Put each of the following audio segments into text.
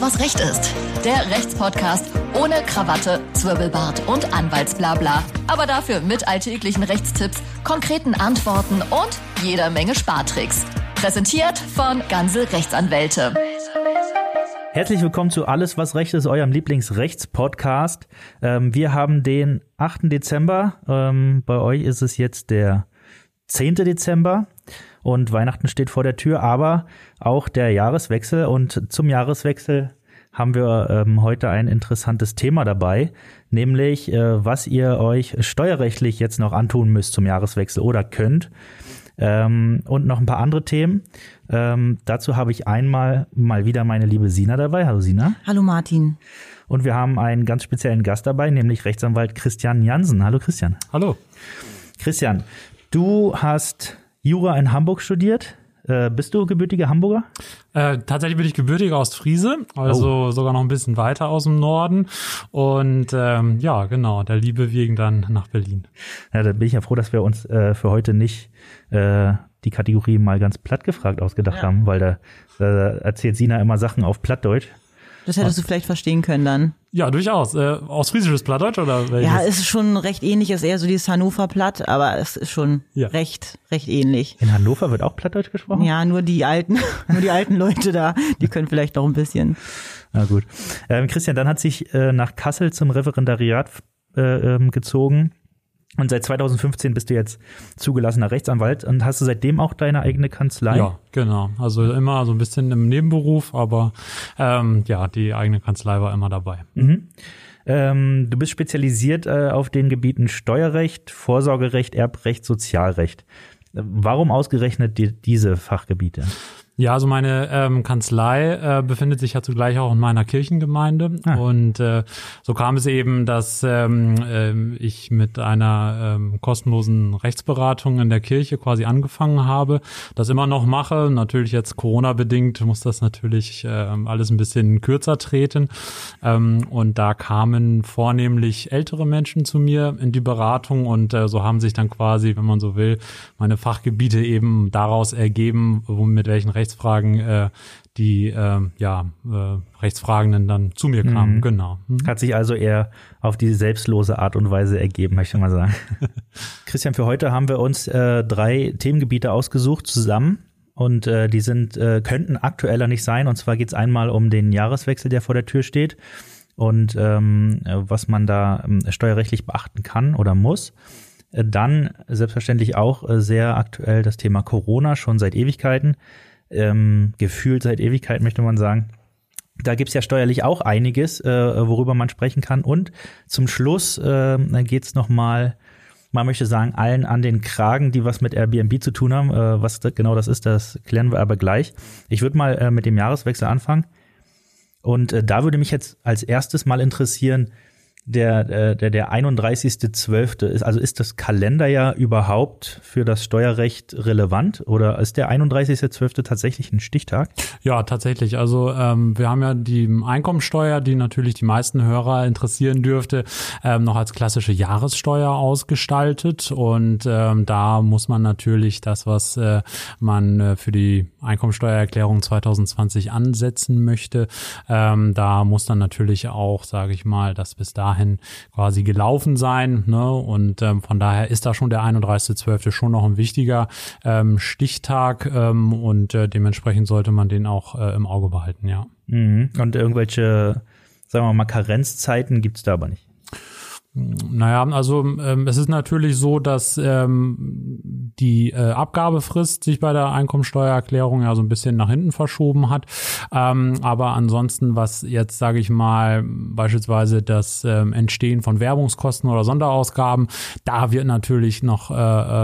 Was Recht ist. Der Rechtspodcast ohne Krawatte, Zwirbelbart und Anwaltsblabla. Aber dafür mit alltäglichen Rechtstipps, konkreten Antworten und jeder Menge Spartricks. Präsentiert von Ganze Rechtsanwälte. Herzlich willkommen zu Alles, was Recht ist, eurem Lieblingsrechtspodcast. Ähm, wir haben den 8. Dezember. Ähm, bei euch ist es jetzt der 10. Dezember und Weihnachten steht vor der Tür, aber auch der Jahreswechsel. Und zum Jahreswechsel haben wir ähm, heute ein interessantes Thema dabei, nämlich äh, was ihr euch steuerrechtlich jetzt noch antun müsst zum Jahreswechsel oder könnt. Ähm, und noch ein paar andere Themen. Ähm, dazu habe ich einmal mal wieder meine liebe Sina dabei. Hallo Sina. Hallo Martin. Und wir haben einen ganz speziellen Gast dabei, nämlich Rechtsanwalt Christian Jansen. Hallo Christian. Hallo. Christian, du hast Jura in Hamburg studiert. Äh, bist du gebürtiger Hamburger? Äh, tatsächlich bin ich gebürtiger aus Friese, also oh. sogar noch ein bisschen weiter aus dem Norden. Und ähm, ja, genau, der Liebe wegen dann nach Berlin. Ja, da bin ich ja froh, dass wir uns äh, für heute nicht äh, die Kategorie mal ganz platt gefragt ausgedacht ja. haben, weil da, da erzählt Sina immer Sachen auf Plattdeutsch. Das hättest du vielleicht verstehen können dann. Ja, durchaus. Äh, Ostfriesisches Plattdeutsch oder welches? Ja, es ist schon recht ähnlich, es ist eher so dieses Hannover Platt, aber es ist schon ja. recht, recht ähnlich. In Hannover wird auch Plattdeutsch gesprochen? Ja, nur die alten, nur die alten Leute da, die können vielleicht noch ein bisschen. Na gut. Ähm, Christian, dann hat sich äh, nach Kassel zum Referendariat äh, ähm, gezogen und seit 2015 bist du jetzt zugelassener Rechtsanwalt und hast du seitdem auch deine eigene Kanzlei? Ja, genau. Also immer so ein bisschen im Nebenberuf, aber ähm, ja, die eigene Kanzlei war immer dabei. Mhm. Ähm, du bist spezialisiert äh, auf den Gebieten Steuerrecht, Vorsorgerecht, Erbrecht, Sozialrecht. Warum ausgerechnet die, diese Fachgebiete? Ja, also meine ähm, Kanzlei äh, befindet sich ja zugleich auch in meiner Kirchengemeinde ah. und äh, so kam es eben, dass ähm, äh, ich mit einer ähm, kostenlosen Rechtsberatung in der Kirche quasi angefangen habe, das immer noch mache. Natürlich jetzt Corona bedingt muss das natürlich äh, alles ein bisschen kürzer treten ähm, und da kamen vornehmlich ältere Menschen zu mir in die Beratung und äh, so haben sich dann quasi, wenn man so will, meine Fachgebiete eben daraus ergeben, wo mit welchen Rechts Rechtsfragen äh, die äh, ja, äh, Rechtsfragenden dann zu mir kamen. Mhm. Genau. Mhm. Hat sich also eher auf die selbstlose Art und Weise ergeben, möchte ich mal sagen. Christian, für heute haben wir uns äh, drei Themengebiete ausgesucht zusammen. Und äh, die sind, äh, könnten aktueller nicht sein. Und zwar geht es einmal um den Jahreswechsel, der vor der Tür steht und ähm, was man da äh, steuerrechtlich beachten kann oder muss. Dann selbstverständlich auch äh, sehr aktuell das Thema Corona, schon seit Ewigkeiten ähm, gefühlt seit Ewigkeit, möchte man sagen. Da gibt's ja steuerlich auch einiges, äh, worüber man sprechen kann. Und zum Schluss äh, geht's nochmal, man möchte sagen, allen an den Kragen, die was mit Airbnb zu tun haben. Äh, was genau das ist, das klären wir aber gleich. Ich würde mal äh, mit dem Jahreswechsel anfangen. Und äh, da würde mich jetzt als erstes mal interessieren, der, äh, der, der 31.12. ist, also ist das Kalenderjahr überhaupt für das Steuerrecht relevant oder ist der 31.12. tatsächlich ein Stichtag? Ja, tatsächlich. Also ähm, wir haben ja die Einkommensteuer, die natürlich die meisten Hörer interessieren dürfte, ähm, noch als klassische Jahressteuer ausgestaltet und ähm, da muss man natürlich das, was äh, man äh, für die Einkommensteuererklärung 2020 ansetzen möchte, ähm, da muss dann natürlich auch, sage ich mal, das bis dahin dahin quasi gelaufen sein. Ne? Und ähm, von daher ist da schon der 31.12. schon noch ein wichtiger ähm, Stichtag ähm, und äh, dementsprechend sollte man den auch äh, im Auge behalten, ja. Mhm. Und irgendwelche, sagen wir mal, Karenzzeiten gibt's da aber nicht. Naja, also ähm, es ist natürlich so, dass ähm, die äh, Abgabefrist sich bei der Einkommensteuererklärung ja so ein bisschen nach hinten verschoben hat. Ähm, aber ansonsten, was jetzt, sage ich mal, beispielsweise das ähm, Entstehen von Werbungskosten oder Sonderausgaben, da wird natürlich noch äh,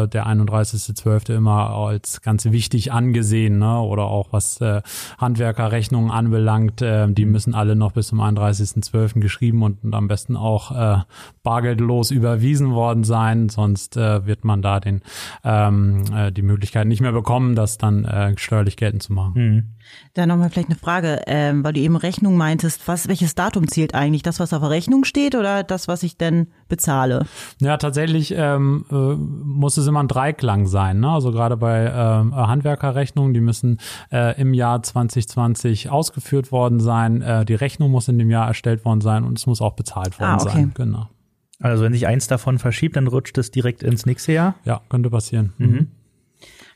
äh der 31.12. immer als ganz wichtig angesehen. Ne? Oder auch was äh, Handwerkerrechnungen anbelangt, äh, die müssen alle noch bis zum 31.12. geschrieben und, und am besten auch äh, bargeldlos überwiesen worden sein, sonst äh, wird man da den äh, ähm, äh, die Möglichkeit nicht mehr bekommen, das dann äh, steuerlich geltend zu machen. Mhm. Dann nochmal vielleicht eine Frage, ähm, weil du eben Rechnung meintest, was, welches Datum zählt eigentlich? Das, was auf der Rechnung steht oder das, was ich denn bezahle? Ja, tatsächlich ähm, äh, muss es immer ein Dreiklang sein. Ne? Also gerade bei äh, Handwerkerrechnungen, die müssen äh, im Jahr 2020 ausgeführt worden sein, äh, die Rechnung muss in dem Jahr erstellt worden sein und es muss auch bezahlt worden ah, okay. sein. Genau. Also wenn sich eins davon verschiebt, dann rutscht es direkt ins nächste Jahr? Ja, könnte passieren. Mhm.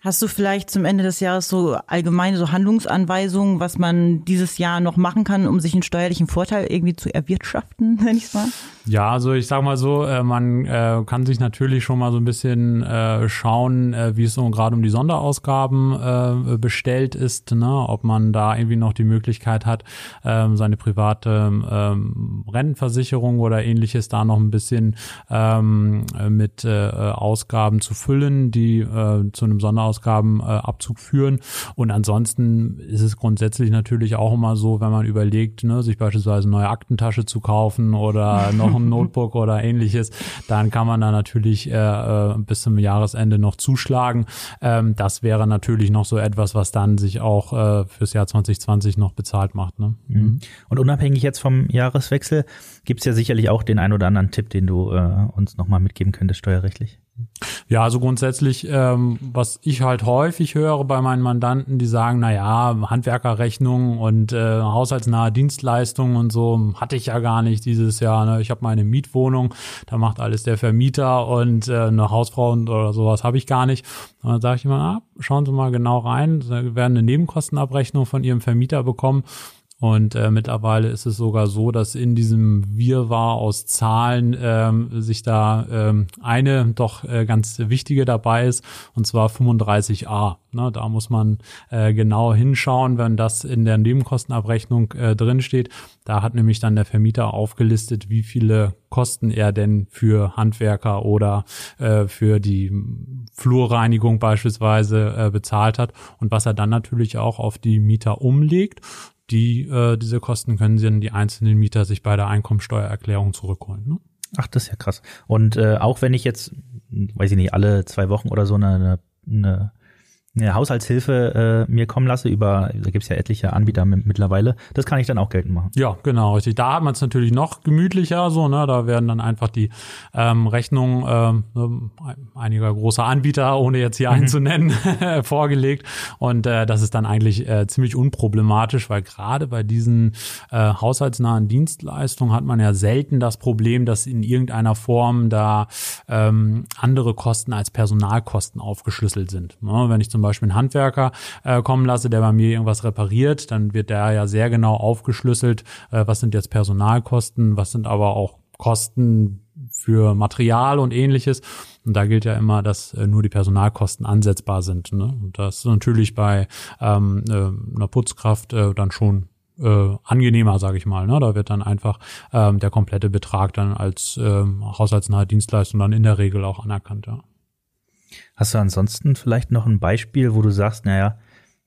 Hast du vielleicht zum Ende des Jahres so allgemeine so Handlungsanweisungen, was man dieses Jahr noch machen kann, um sich einen steuerlichen Vorteil irgendwie zu erwirtschaften, wenn ich mal? Ja, also ich sag mal so, äh, man äh, kann sich natürlich schon mal so ein bisschen äh, schauen, wie es so gerade um die Sonderausgaben bestellt ist, ne? ob man da irgendwie noch die Möglichkeit hat, äh, seine private äh, Rentenversicherung oder ähnliches da noch ein bisschen ähm, mit Ausgaben zu füllen, die zu einem Sonderausgabenabzug führen. Und ansonsten ist es grundsätzlich natürlich auch immer so, wenn man überlegt, ne, sich beispielsweise eine neue Aktentasche zu kaufen oder noch ein Notebook oder ähnliches, dann kann man da natürlich äh, äh, bis zum Jahresende noch zuschlagen. Ähm, das wäre natürlich noch so etwas, was dann sich auch äh, fürs Jahr 2020 noch bezahlt macht. Ne? Mhm. Und unabhängig jetzt vom Jahreswechsel gibt es ja sicherlich auch den ein oder anderen Tipp, den du äh, uns nochmal mitgeben könntest steuerrechtlich. Ja, also grundsätzlich, ähm, was ich halt häufig höre bei meinen Mandanten, die sagen, na ja, Handwerkerrechnung und äh, haushaltsnahe Dienstleistungen und so hatte ich ja gar nicht dieses Jahr. Ne? Ich habe meine Mietwohnung, da macht alles der Vermieter und äh, eine Hausfrau und, oder sowas habe ich gar nicht. Und dann sage ich immer, ah, schauen Sie mal genau rein, Sie werden eine Nebenkostenabrechnung von Ihrem Vermieter bekommen und äh, mittlerweile ist es sogar so, dass in diesem Wirrwarr aus Zahlen ähm, sich da ähm, eine doch äh, ganz wichtige dabei ist, und zwar 35a. Ne, da muss man äh, genau hinschauen, wenn das in der Nebenkostenabrechnung äh, drin steht. Da hat nämlich dann der Vermieter aufgelistet, wie viele Kosten er denn für Handwerker oder äh, für die Flurreinigung beispielsweise äh, bezahlt hat und was er dann natürlich auch auf die Mieter umlegt die äh, diese Kosten können sie dann die einzelnen Mieter sich bei der Einkommensteuererklärung zurückholen. Ne? Ach, das ist ja krass. Und äh, auch wenn ich jetzt, weiß ich nicht, alle zwei Wochen oder so eine, eine eine Haushaltshilfe äh, mir kommen lasse über, da gibt's ja etliche Anbieter mittlerweile, das kann ich dann auch geltend machen. Ja, genau, richtig. Da hat man es natürlich noch gemütlicher, so, ne? Da werden dann einfach die ähm, Rechnungen ähm, ne, einiger großer Anbieter, ohne jetzt hier mhm. einen zu nennen, vorgelegt. Und äh, das ist dann eigentlich äh, ziemlich unproblematisch, weil gerade bei diesen äh, haushaltsnahen Dienstleistungen hat man ja selten das Problem, dass in irgendeiner Form da ähm, andere Kosten als Personalkosten aufgeschlüsselt sind. Ne? Wenn ich zum Beispiel Beispiel einen Handwerker äh, kommen lasse, der bei mir irgendwas repariert, dann wird der ja sehr genau aufgeschlüsselt, äh, was sind jetzt Personalkosten, was sind aber auch Kosten für Material und ähnliches. Und da gilt ja immer, dass äh, nur die Personalkosten ansetzbar sind. Ne? Und das ist natürlich bei ähm, äh, einer Putzkraft äh, dann schon äh, angenehmer, sage ich mal. Ne? Da wird dann einfach ähm, der komplette Betrag dann als ähm, haushaltsnahe Dienstleistung dann in der Regel auch anerkannt. Ja. Hast du ansonsten vielleicht noch ein Beispiel, wo du sagst, naja,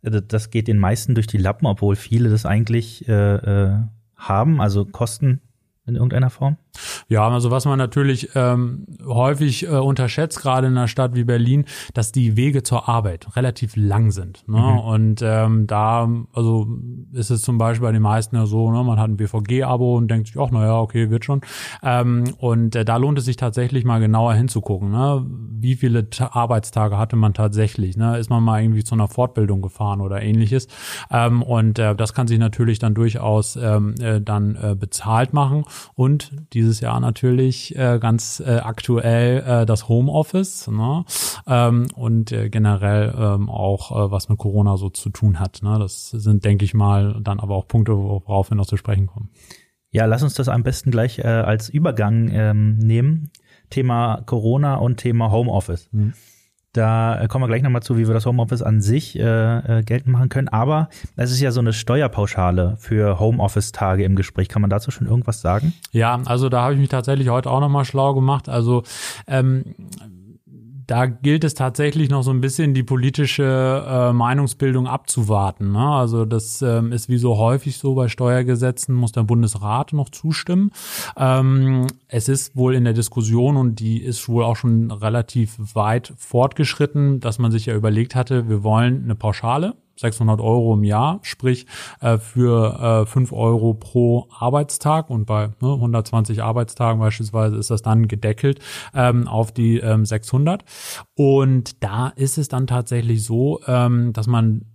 das geht den meisten durch die Lappen, obwohl viele das eigentlich äh, äh, haben, also Kosten in irgendeiner Form? Ja, also was man natürlich ähm, häufig äh, unterschätzt, gerade in einer Stadt wie Berlin, dass die Wege zur Arbeit relativ lang sind. Ne? Mhm. Und ähm, da, also ist es zum Beispiel bei den meisten ja so, ne, man hat ein BVG-Abo und denkt sich, ach naja, okay, wird schon. Ähm, und äh, da lohnt es sich tatsächlich mal genauer hinzugucken. Ne? Wie viele Arbeitstage hatte man tatsächlich? Ne? Ist man mal irgendwie zu einer Fortbildung gefahren oder ähnliches? Ähm, und äh, das kann sich natürlich dann durchaus ähm, äh, dann äh, bezahlt machen. Und dieses Jahr natürlich äh, ganz äh, aktuell äh, das Homeoffice ne? ähm, und äh, generell ähm, auch äh, was mit Corona so zu tun hat. Ne? Das sind, denke ich mal, dann aber auch Punkte, worauf wir noch zu sprechen kommen. Ja, lass uns das am besten gleich äh, als Übergang ähm, nehmen. Thema Corona und Thema Homeoffice. Mhm. Da kommen wir gleich nochmal zu, wie wir das Homeoffice an sich äh, äh, geltend machen können. Aber es ist ja so eine Steuerpauschale für Homeoffice-Tage im Gespräch. Kann man dazu schon irgendwas sagen? Ja, also da habe ich mich tatsächlich heute auch nochmal schlau gemacht. Also ähm, da gilt es tatsächlich noch so ein bisschen die politische äh, Meinungsbildung abzuwarten. Ne? Also das ähm, ist wie so häufig so bei Steuergesetzen, muss der Bundesrat noch zustimmen. Ähm, es ist wohl in der Diskussion und die ist wohl auch schon relativ weit fortgeschritten, dass man sich ja überlegt hatte, wir wollen eine Pauschale 600 Euro im Jahr, sprich äh, für äh, 5 Euro pro Arbeitstag und bei ne, 120 Arbeitstagen beispielsweise ist das dann gedeckelt ähm, auf die ähm, 600. Und da ist es dann tatsächlich so, ähm, dass man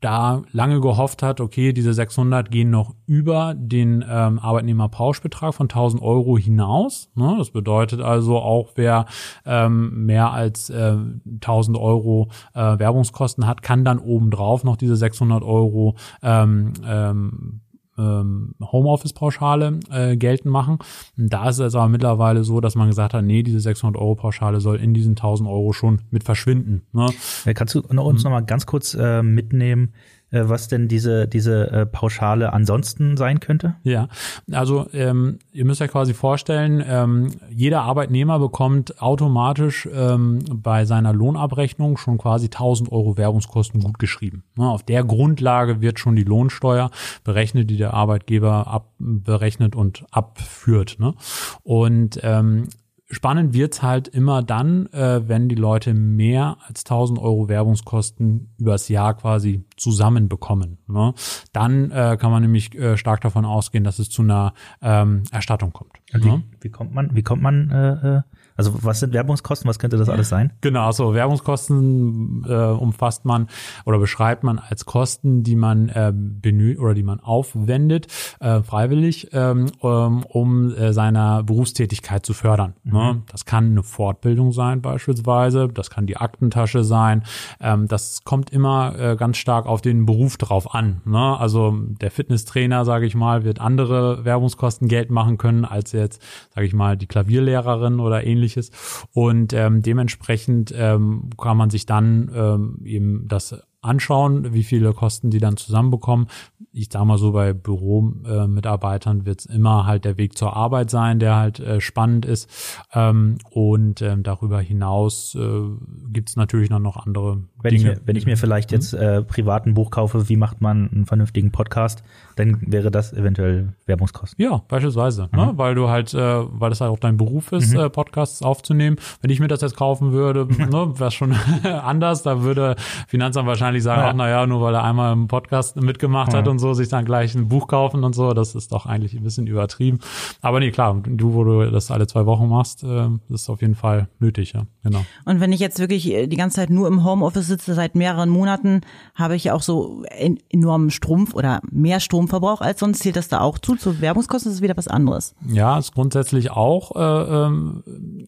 da lange gehofft hat, okay, diese 600 gehen noch über den ähm, Arbeitnehmerpauschbetrag von 1000 Euro hinaus. Ne? Das bedeutet also auch, wer ähm, mehr als äh, 1000 Euro äh, Werbungskosten hat, kann dann obendrauf noch diese 600 Euro ähm, ähm, ähm, Homeoffice-Pauschale äh, geltend machen. Und da ist es aber mittlerweile so, dass man gesagt hat, nee, diese 600 Euro Pauschale soll in diesen 1000 Euro schon mit verschwinden. Ne? Kannst du uns mhm. noch mal ganz kurz äh, mitnehmen, äh, was denn diese, diese äh, Pauschale ansonsten sein könnte? Ja, also ähm, ihr müsst euch quasi vorstellen, ähm, jeder Arbeitnehmer bekommt automatisch ähm, bei seiner Lohnabrechnung schon quasi 1000 Euro Werbungskosten gutgeschrieben. Ne, auf der Grundlage wird schon die Lohnsteuer berechnet, die der Arbeitgeber abberechnet und abführt. Ne? Und ähm, Spannend wird's halt immer dann, äh, wenn die Leute mehr als 1000 Euro Werbungskosten übers Jahr quasi zusammenbekommen. Ne? Dann äh, kann man nämlich äh, stark davon ausgehen, dass es zu einer ähm, Erstattung kommt. Wie, ne? wie kommt man, wie kommt man äh, äh also was sind Werbungskosten? Was könnte das alles sein? Genau, also Werbungskosten äh, umfasst man oder beschreibt man als Kosten, die man äh, benötigt oder die man aufwendet, äh, freiwillig, ähm, um äh, seiner Berufstätigkeit zu fördern. Ne? Mhm. Ne? Das kann eine Fortbildung sein beispielsweise, das kann die Aktentasche sein. Ähm, das kommt immer äh, ganz stark auf den Beruf drauf an. Ne? Also der Fitnesstrainer, sage ich mal, wird andere Werbungskosten Geld machen können als jetzt, sage ich mal, die Klavierlehrerin oder ähnliches ähnliches. Und ähm, dementsprechend ähm, kann man sich dann ähm, eben das anschauen, wie viele Kosten die dann zusammenbekommen. Ich sage mal so, bei Büromitarbeitern äh, wird es immer halt der Weg zur Arbeit sein, der halt äh, spannend ist. Ähm, und ähm, darüber hinaus äh, gibt es natürlich noch, noch andere wenn Dinge. Ich mir, wenn ich mir vielleicht jetzt mhm. äh, privaten Buch kaufe, wie macht man einen vernünftigen Podcast, dann wäre das eventuell Werbungskosten. Ja, beispielsweise, ne? mhm. ne? weil du halt, äh, weil das halt auch dein Beruf ist, mhm. äh, Podcasts aufzunehmen. Wenn ich mir das jetzt kaufen würde, ne, wäre schon anders. Da würde Finanzamt wahrscheinlich sagen, ja. ach naja, nur weil er einmal im Podcast mitgemacht ja. hat und so, sich dann gleich ein Buch kaufen und so. Das ist doch eigentlich ein bisschen übertrieben. Aber nee, klar, du, wo du das alle zwei Wochen machst, äh, ist auf jeden Fall nötig, ja. Genau. Und wenn ich jetzt wirklich äh, die ganze Zeit nur im Homeoffice sitze seit mehreren Monaten, habe ich auch so enormen Strom oder mehr Stromverbrauch als sonst. Zählt das da auch zu? Zu Werbungskosten ist es wieder was anderes. Ja, ist grundsätzlich auch äh, ähm,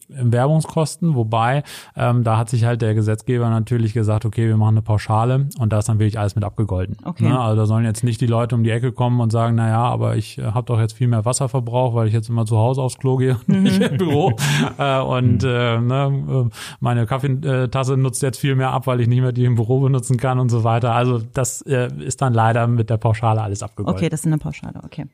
Werbungskosten, wobei ähm, da hat sich halt der Gesetzgeber natürlich gesagt, okay, wir machen eine Pauschale und da ist dann wirklich alles mit abgegolten. Okay. Ne? Also da sollen jetzt nicht die Leute um die Ecke kommen und sagen, na ja, aber ich äh, habe doch jetzt viel mehr Wasserverbrauch, weil ich jetzt immer zu Hause aufs Klo gehe und mhm. nicht im Büro äh, und äh, ne, äh, meine Kaffeetasse nutzt jetzt viel mehr ab, weil ich nicht mehr die im Büro benutzen kann und so weiter. Also das äh, ist dann leider mit der Pauschale alles abgegolten. Okay, das ist eine Pauschale, okay.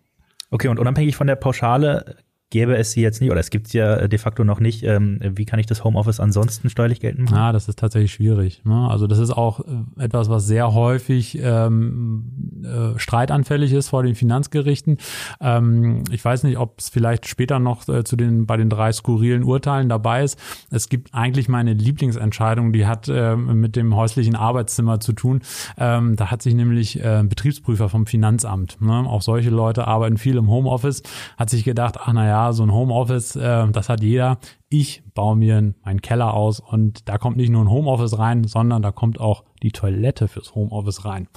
Okay, und unabhängig von der Pauschale gäbe es sie jetzt nicht, oder es gibt es ja de facto noch nicht, ähm, wie kann ich das Homeoffice ansonsten steuerlich geltend machen? Ja, das ist tatsächlich schwierig. Ne? Also das ist auch äh, etwas, was sehr häufig ähm, äh, streitanfällig ist vor den Finanzgerichten. Ähm, ich weiß nicht, ob es vielleicht später noch äh, zu den bei den drei skurrilen Urteilen dabei ist. Es gibt eigentlich meine Lieblingsentscheidung, die hat äh, mit dem häuslichen Arbeitszimmer zu tun. Ähm, da hat sich nämlich äh, Betriebsprüfer vom Finanzamt, ne? auch solche Leute arbeiten viel im Homeoffice, hat sich gedacht, ach naja, so ein Homeoffice, äh, das hat jeder. Ich baue mir meinen Keller aus und da kommt nicht nur ein Homeoffice rein, sondern da kommt auch die Toilette fürs Homeoffice rein.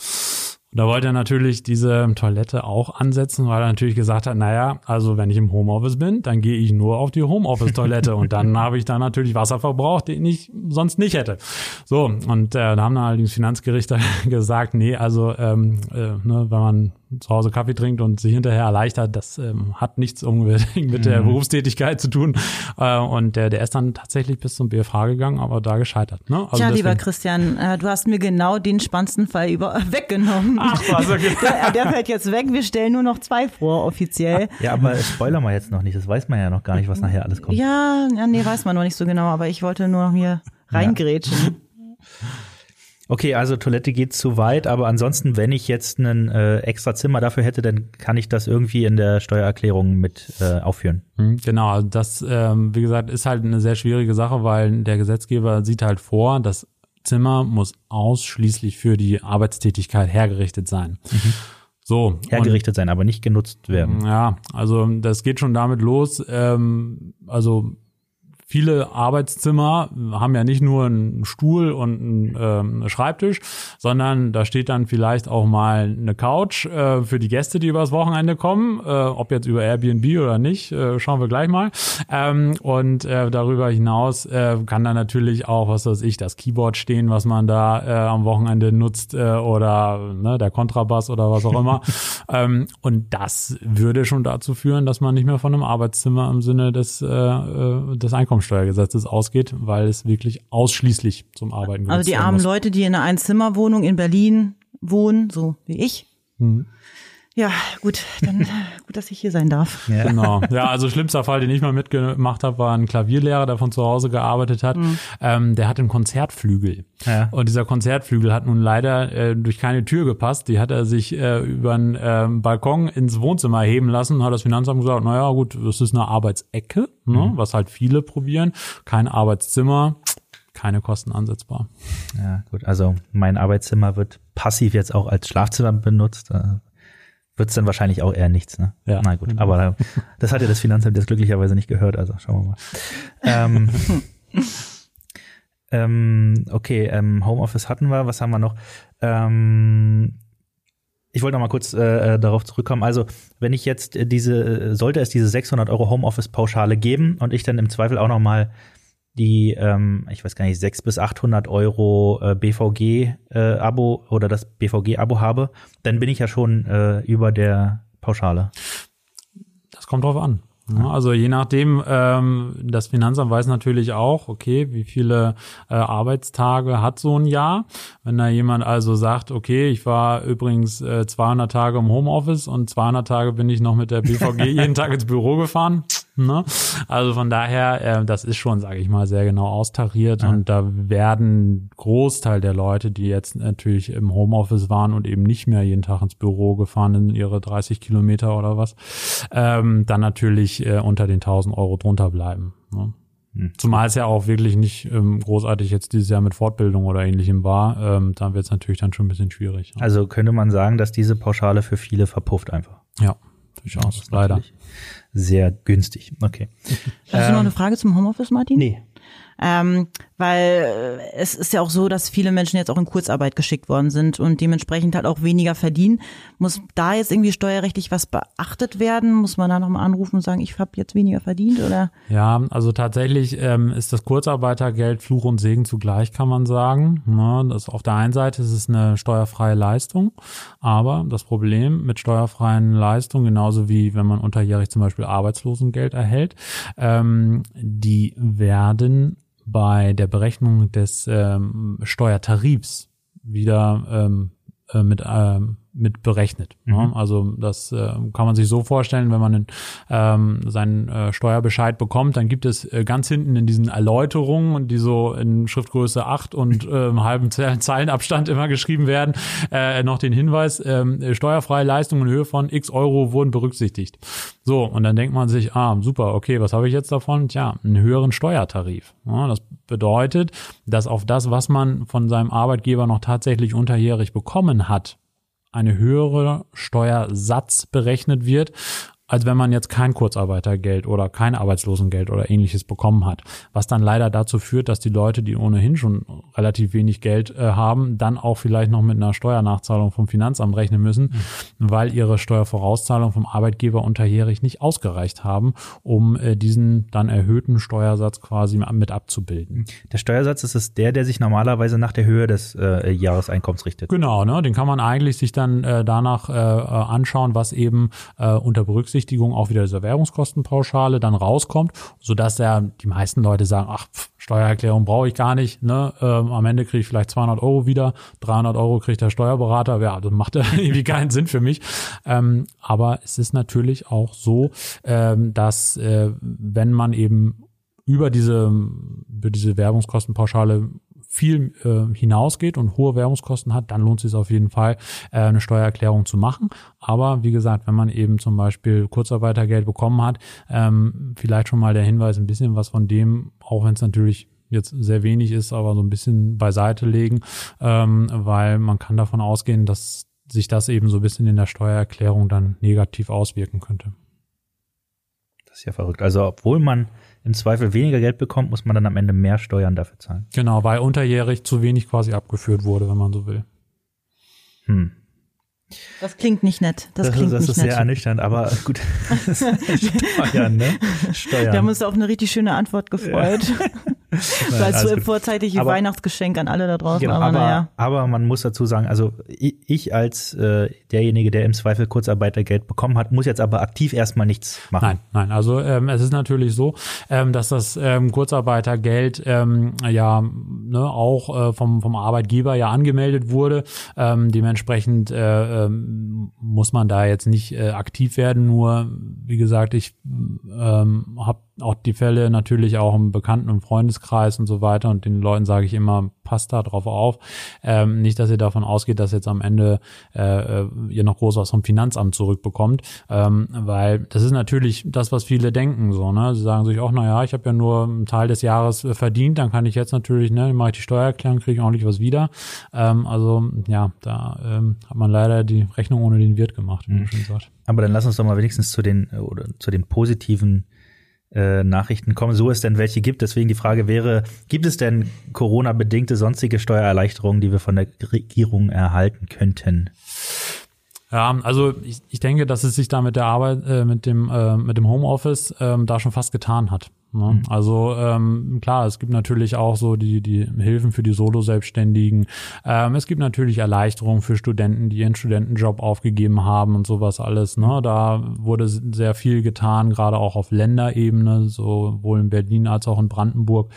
Und da wollte er natürlich diese Toilette auch ansetzen, weil er natürlich gesagt hat, naja, also wenn ich im Homeoffice bin, dann gehe ich nur auf die Homeoffice-Toilette und dann habe ich da natürlich Wasserverbrauch, den ich sonst nicht hätte. So, und äh, da haben dann allerdings Finanzgerichte gesagt, nee, also ähm, äh, ne, wenn man zu Hause Kaffee trinkt und sich hinterher erleichtert, das ähm, hat nichts unbedingt mit der mhm. Berufstätigkeit zu tun. Äh, und der, der ist dann tatsächlich bis zum BFH gegangen, aber da gescheitert. Ne? Also Tja, lieber Christian, äh, du hast mir genau den spannendsten Fall über weggenommen. Ach, was, okay. der, der fällt jetzt weg. Wir stellen nur noch zwei vor, offiziell. Ja, aber Spoiler mal jetzt noch nicht. Das weiß man ja noch gar nicht, was nachher alles kommt. Ja, ja nee, weiß man noch nicht so genau, aber ich wollte nur noch mir reingrätschen. Okay, also Toilette geht zu weit, aber ansonsten, wenn ich jetzt ein äh, extra Zimmer dafür hätte, dann kann ich das irgendwie in der Steuererklärung mit äh, aufführen. Mhm, Genau, also das, ähm, wie gesagt, ist halt eine sehr schwierige Sache, weil der Gesetzgeber sieht halt vor, das Zimmer muss ausschließlich für die Arbeitstätigkeit hergerichtet sein. So. Hergerichtet sein, aber nicht genutzt werden. Ja, also das geht schon damit los. Ähm, also viele Arbeitszimmer haben ja nicht nur einen Stuhl und einen, ähm, Schreibtisch, sondern da steht dann vielleicht auch mal eine Couch äh, für die Gäste, die übers Wochenende kommen, äh, ob jetzt über Airbnb oder nicht, äh, schauen wir gleich mal. Ähm, und äh, darüber hinaus äh, kann dann natürlich auch, was weiß ich, das Keyboard stehen, was man da äh, am Wochenende nutzt oder ne, der Kontrabass oder was auch immer. ähm, und das würde schon dazu führen, dass man nicht mehr von einem Arbeitszimmer im Sinne des, des Einkommensteuergesetzes ausgeht, weil es wirklich ausschließlich zum Arbeiten Also genutzt die armen muss. Leute, die in einer Einzimmerwohnung in Berlin wohnen, so wie ich. Mhm. Ja, gut, dann gut, dass ich hier sein darf. Ja. Genau. Ja, also schlimmster Fall, den ich mal mitgemacht habe, war ein Klavierlehrer, der von zu Hause gearbeitet hat. Ähm, der hat einen Konzertflügel. Ja. Und dieser Konzertflügel hat nun leider äh, durch keine Tür gepasst. Die hat er sich äh, über einen ähm, Balkon ins Wohnzimmer heben lassen. Hat das Finanzamt gesagt, naja gut, das ist eine Arbeitsecke, ne, was halt viele probieren. Kein Arbeitszimmer, keine Kosten ansetzbar. Ja, gut. Also mein Arbeitszimmer wird passiv jetzt auch als Schlafzimmer benutzt. Da wird's dann wahrscheinlich auch eher nichts. Ne? Ja. Na gut, aber äh, das hat ja das Finanzamt jetzt glücklicherweise nicht gehört. Also schauen wir mal. ähm, ähm, okay, ähm, Homeoffice hatten wir. Was haben wir noch? Ähm, ich wollte noch mal kurz äh, äh, darauf zurückkommen. Also, wenn ich jetzt diese, sollte es diese 600 Euro Homeoffice-Pauschale geben und ich dann im Zweifel auch noch mal die, ähm, ich weiß gar nicht, 600 bis 800 Euro äh, BVG-Abo oder das BVG-Abo habe, dann bin ich ja schon äh, über der Pauschale. Das kommt drauf an. Ja, also je nachdem, ähm, das Finanzamt weiß natürlich auch, okay, wie viele äh, Arbeitstage hat so ein Jahr. Wenn da jemand also sagt, okay, ich war übrigens äh, 200 Tage im Homeoffice und 200 Tage bin ich noch mit der BVG jeden Tag ins Büro gefahren. Ne? Also von daher, äh, das ist schon, sage ich mal, sehr genau austariert und da werden Großteil der Leute, die jetzt natürlich im Homeoffice waren und eben nicht mehr jeden Tag ins Büro gefahren in ihre 30 Kilometer oder was, ähm, dann natürlich äh, unter den 1000 Euro drunter bleiben. Ne? Zumal es ja auch wirklich nicht ähm, großartig jetzt dieses Jahr mit Fortbildung oder ähnlichem war, ähm, da wird es natürlich dann schon ein bisschen schwierig. Ja, Also könnte man sagen, dass diese Pauschale für viele verpufft einfach. ja durchaus, Das ist leider. Sehr günstig. Okay. Hast du noch eine Frage zum Homeoffice, Martin? Nee. Ähm, weil äh, es ist ja auch so, dass viele Menschen jetzt auch in Kurzarbeit geschickt worden sind und dementsprechend halt auch weniger verdienen. Muss da jetzt irgendwie steuerrechtlich was beachtet werden? Muss man da nochmal anrufen und sagen, ich habe jetzt weniger verdient oder? Ja, also tatsächlich ähm, ist das Kurzarbeitergeld Fluch und Segen zugleich, kann man sagen. Ne, das auf der einen Seite ist es eine steuerfreie Leistung, aber das Problem mit steuerfreien Leistungen, genauso wie wenn man unterjährig zum Beispiel Arbeitslosengeld erhält, ähm, die werden bei der Berechnung des ähm, Steuertarifs wieder ähm, äh, mit ähm, mit berechnet. Ne? Also das äh, kann man sich so vorstellen, wenn man einen, ähm, seinen äh, Steuerbescheid bekommt, dann gibt es äh, ganz hinten in diesen Erläuterungen, die so in Schriftgröße 8 und äh, im halben Ze- Zeilenabstand immer geschrieben werden, äh, noch den Hinweis, äh, steuerfreie Leistungen in Höhe von x Euro wurden berücksichtigt. So, und dann denkt man sich, ah, super, okay, was habe ich jetzt davon? Tja, einen höheren Steuertarif. Ja, das bedeutet, dass auf das, was man von seinem Arbeitgeber noch tatsächlich unterjährig bekommen hat, eine höhere Steuersatz berechnet wird, als wenn man jetzt kein Kurzarbeitergeld oder kein Arbeitslosengeld oder ähnliches bekommen hat. Was dann leider dazu führt, dass die Leute, die ohnehin schon relativ wenig Geld äh, haben, dann auch vielleicht noch mit einer Steuernachzahlung vom Finanzamt rechnen müssen, weil ihre Steuervorauszahlung vom Arbeitgeber unterjährig nicht ausgereicht haben, um äh, diesen dann erhöhten Steuersatz quasi mit abzubilden. Der Steuersatz ist es der, der sich normalerweise nach der Höhe des äh, Jahreseinkommens richtet. Genau, ne, den kann man eigentlich sich dann äh, danach äh, äh, anschauen, was eben unter Berücksichtigung auch wieder dieser Währungskostenpauschale dann rauskommt, sodass ja die meisten Leute sagen, ach, pf, Steuererklärung brauche ich gar nicht, ne, ähm, am Ende kriege ich vielleicht 200 Euro wieder, 300 Euro kriegt der Steuerberater, ja, das macht irgendwie keinen Sinn für mich. Ähm, aber es ist natürlich auch so, ähm, dass äh, wenn man eben über diese, über diese Werbungskostenpauschale viel äh, hinausgeht und hohe Werbungskosten hat, dann lohnt es sich auf jeden Fall, äh, eine Steuererklärung zu machen. Aber wie gesagt, wenn man eben zum Beispiel Kurzarbeitergeld bekommen hat, ähm, vielleicht schon mal der Hinweis, ein bisschen was von dem, auch wenn es natürlich jetzt sehr wenig ist, aber so ein bisschen beiseite legen, ähm, weil man kann davon ausgehen, dass sich das eben so ein bisschen in der Steuererklärung dann negativ auswirken könnte. Das ist ja verrückt. Also obwohl man im Zweifel weniger Geld bekommt, muss man dann am Ende mehr Steuern dafür zahlen. Genau, weil unterjährig zu wenig quasi abgeführt wurde, wenn man so will. Hm. Das klingt nicht nett. Das, Das, klingt das nicht ist nett. sehr ernüchternd, aber gut. Steuern, ne? Steuern. Da haben wir uns auf eine richtig schöne Antwort gefreut. so als so gut. vorzeitige Aber- Weihnachtsgeschenk an alle da draußen. Genau, aber, aber, naja. aber man muss dazu sagen, also ich, ich als äh, derjenige, der im Zweifel Kurzarbeitergeld bekommen hat, muss jetzt aber aktiv erstmal nichts machen. Nein, nein. Also ähm, es ist natürlich so, ähm, dass das ähm, Kurzarbeitergeld ähm, ja ne, auch äh, vom, vom Arbeitgeber ja angemeldet wurde. Ähm, dementsprechend äh, ähm, muss man da jetzt nicht äh, aktiv werden. Nur, wie gesagt, ich ähm, habe auch die Fälle natürlich auch im Bekannten- und Freundeskreis und so weiter. Und den Leuten sage ich immer, passt da drauf auf. Ähm, nicht, dass ihr davon ausgeht, dass jetzt am Ende äh, äh, ihr noch groß was vom Finanzamt zurückbekommt. Ähm, weil das ist natürlich das, was viele denken. so ne Sie sagen sich auch, na ja, ich habe ja nur einen Teil des Jahres äh, verdient, dann kann ich jetzt natürlich, ne, mache ich die Steuererklärung, kriege ich ordentlich was wieder. Ähm, also ja, da ähm, hat man leider die Rechnung ohne den Wirt gemacht, wie man schon sagt. Aber dann lass uns doch mal wenigstens zu den äh, oder zu den positiven äh, Nachrichten kommen, so es denn welche gibt. Deswegen die Frage wäre, gibt es denn Corona-bedingte sonstige Steuererleichterungen, die wir von der Regierung erhalten könnten? Ja, also ich, ich denke, dass es sich da mit der Arbeit, äh, mit dem äh, mit dem Homeoffice ähm, da schon fast getan hat. Ne? Also ähm, klar, es gibt natürlich auch so die die Hilfen für die Solo-Selbstständigen. Ähm, es gibt natürlich Erleichterungen für Studenten, die ihren Studentenjob aufgegeben haben und sowas alles. Ne? Da wurde sehr viel getan, gerade auch auf Länderebene, sowohl in Berlin als auch in Brandenburg.